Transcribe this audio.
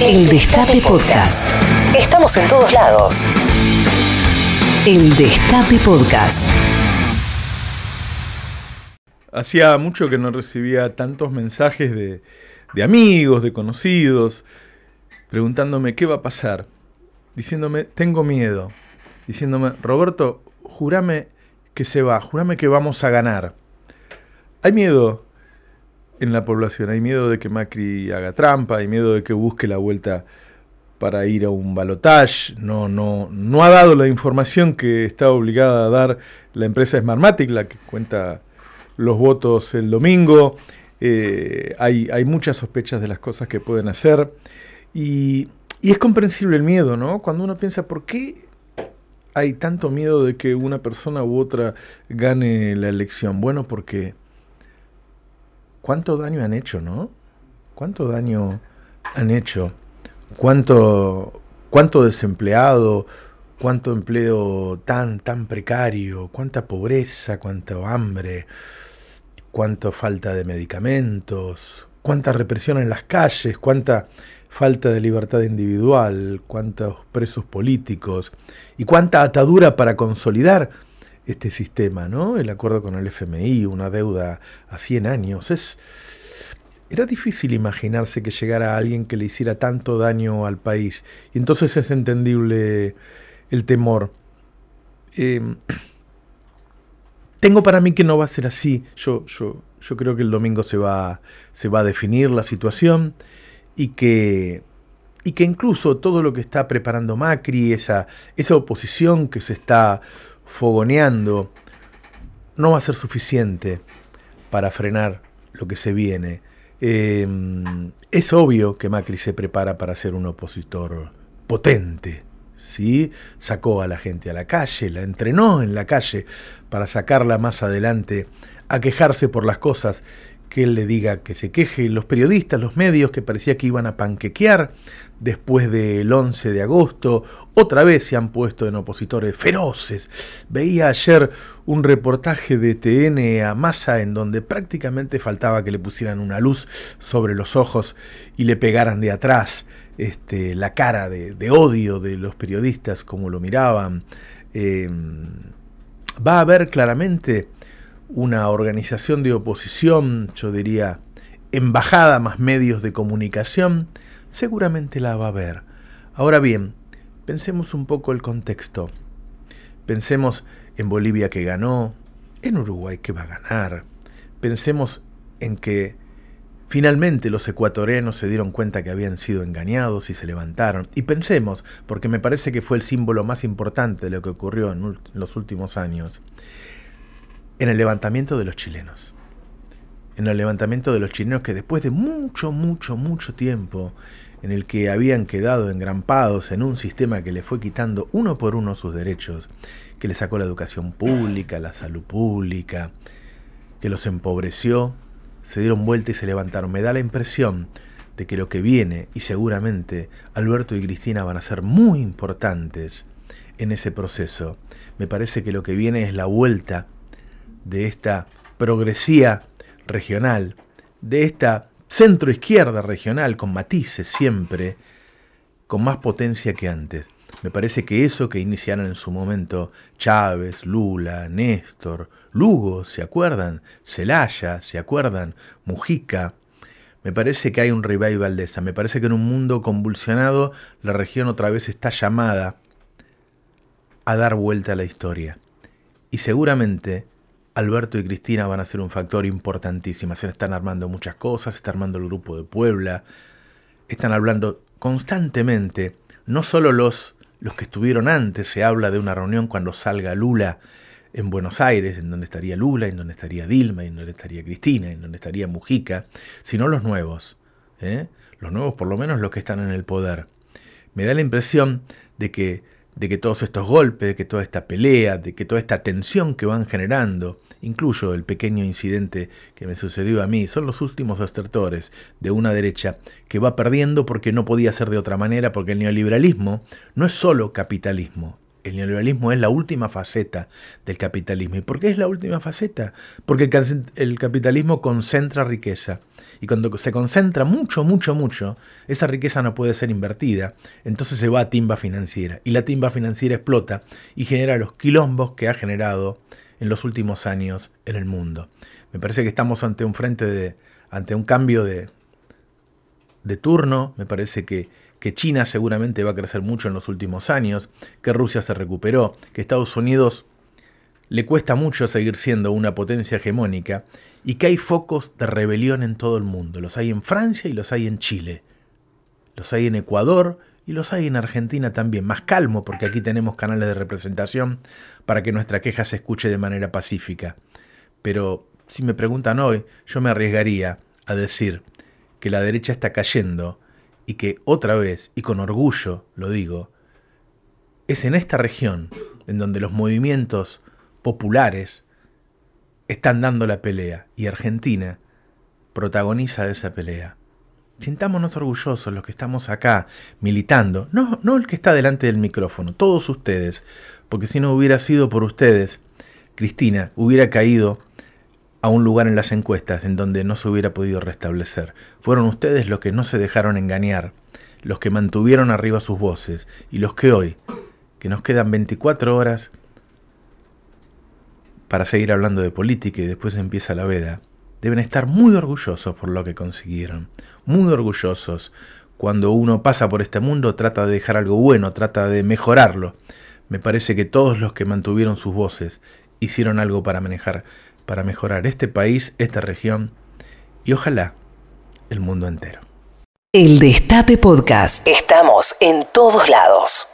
El Destape Podcast. Estamos en todos lados. El Destape Podcast. Hacía mucho que no recibía tantos mensajes de, de amigos, de conocidos, preguntándome qué va a pasar, diciéndome tengo miedo, diciéndome Roberto, júrame que se va, júrame que vamos a ganar. Hay miedo en la población, hay miedo de que Macri haga trampa, hay miedo de que busque la vuelta para ir a un balotage, no, no, no ha dado la información que está obligada a dar la empresa Smartmatic, la que cuenta los votos el domingo. Eh, hay, hay, muchas sospechas de las cosas que pueden hacer. Y, y, es comprensible el miedo, ¿no? Cuando uno piensa, ¿por qué hay tanto miedo de que una persona u otra gane la elección? Bueno, porque ¿cuánto daño han hecho, no? ¿Cuánto daño han hecho? ¿Cuánto, cuánto desempleado? ¿Cuánto empleo tan, tan precario? ¿Cuánta pobreza? ¿Cuánto hambre? ¿Cuánta falta de medicamentos? ¿Cuánta represión en las calles? ¿Cuánta falta de libertad individual? ¿Cuántos presos políticos? ¿Y cuánta atadura para consolidar este sistema, ¿no? El acuerdo con el FMI, una deuda a 100 años. Es, era difícil imaginarse que llegara alguien que le hiciera tanto daño al país. Y entonces es entendible el temor. Eh, tengo para mí que no va a ser así. Yo, yo, yo creo que el domingo se va, se va a definir la situación y que, y que incluso todo lo que está preparando Macri, esa, esa oposición que se está fogoneando, no va a ser suficiente para frenar lo que se viene. Eh, es obvio que Macri se prepara para ser un opositor potente, ¿sí? Sacó a la gente a la calle, la entrenó en la calle para sacarla más adelante a quejarse por las cosas que él le diga que se queje, los periodistas, los medios que parecía que iban a panquequear después del 11 de agosto, otra vez se han puesto en opositores feroces. Veía ayer un reportaje de TN a Massa en donde prácticamente faltaba que le pusieran una luz sobre los ojos y le pegaran de atrás este, la cara de, odio de los periodistas, como lo miraban. Eh, va a haber claramente una organización de oposición, yo diría, embajada más medios de comunicación, seguramente la va a haber. Ahora bien, pensemos un poco el contexto. Pensemos en Bolivia que ganó, en Uruguay que va a ganar. Pensemos en que finalmente los ecuatorianos se dieron cuenta que habían sido engañados y se levantaron. Y pensemos, porque me parece que fue el símbolo más importante de lo que ocurrió en los últimos años, en el levantamiento de los chilenos. En el levantamiento de los chilenos que después de mucho, mucho, mucho tiempo en el que habían quedado engrampados en un sistema que les fue quitando uno por uno sus derechos, que les sacó la educación pública, la salud pública, que los empobreció, se dieron vuelta y se levantaron. Me da la impresión de que lo que viene, y seguramente Alberto y Cristina van a ser muy importantes en ese proceso, me parece que lo que viene es la vuelta de esta progresía regional, de esta centro izquierda regional con matices siempre, con más potencia que antes. Me parece que eso que iniciaron en su momento Chávez, Lula, Néstor, Lugo, ¿se acuerdan? Celaya, ¿se acuerdan? Mujica. Me parece que hay un revival de esa. Me parece que en un mundo convulsionado la región otra vez está llamada a dar vuelta a la historia. Y seguramente Alberto y Cristina van a ser un factor importantísimo. Se están armando muchas cosas, se está armando el grupo de Puebla, están hablando constantemente, no solo los, los que estuvieron antes, se habla de una reunión cuando salga Lula en Buenos Aires, en donde estaría Lula, en donde estaría Dilma, en donde estaría Cristina, en donde estaría Mujica, sino los nuevos, ¿eh? los nuevos por lo menos los que están en el poder. Me da la impresión de que de que todos estos golpes, de que toda esta pelea, de que toda esta tensión que van generando, incluyo el pequeño incidente que me sucedió a mí, son los últimos estertores de una derecha que va perdiendo porque no podía ser de otra manera, porque el neoliberalismo no es solo capitalismo, el neoliberalismo es la última faceta del capitalismo. ¿Y por qué es la última faceta? Porque el, capitalismo concentra riqueza. Y cuando se concentra mucho, mucho, mucho, esa riqueza no puede ser invertida. Entonces se va a timba financiera. Y la timba financiera explota y genera los quilombos que ha generado en los últimos años en el mundo. Me parece que estamos ante un frente de, ante un cambio de, de turno. Me parece que que China seguramente va a crecer mucho en los últimos años, que Rusia se recuperó, que Estados Unidos le cuesta mucho seguir siendo una potencia hegemónica y que hay focos de rebelión en todo el mundo. Los hay en Francia y los hay en Chile. Los hay en Ecuador y los hay en Argentina también. Más calmo porque aquí tenemos canales de representación para que nuestra queja se escuche de manera pacífica. Pero si me preguntan hoy, yo me arriesgaría a decir que la derecha está cayendo y que otra vez, y con orgullo lo digo, es en esta región en donde los movimientos populares están dando la pelea y Argentina protagoniza esa pelea. Sintámonos orgullosos los que estamos acá militando, no, no el que está delante del micrófono, todos ustedes, porque si no hubiera sido por ustedes, Cristina hubiera caído a un lugar en las encuestas en donde no se hubiera podido restablecer. Fueron ustedes los que no se dejaron engañar, los que mantuvieron arriba sus voces y los que hoy, que nos quedan 24 horas para seguir hablando de política y después empieza la veda, deben estar muy orgullosos por lo que consiguieron, muy orgullosos. Cuando uno pasa por este mundo trata de dejar algo bueno, trata de mejorarlo. Me parece que todos los que mantuvieron sus voces hicieron algo para manejar para mejorar este país, esta región y ojalá el mundo entero. El Destape Podcast. Estamos en todos lados.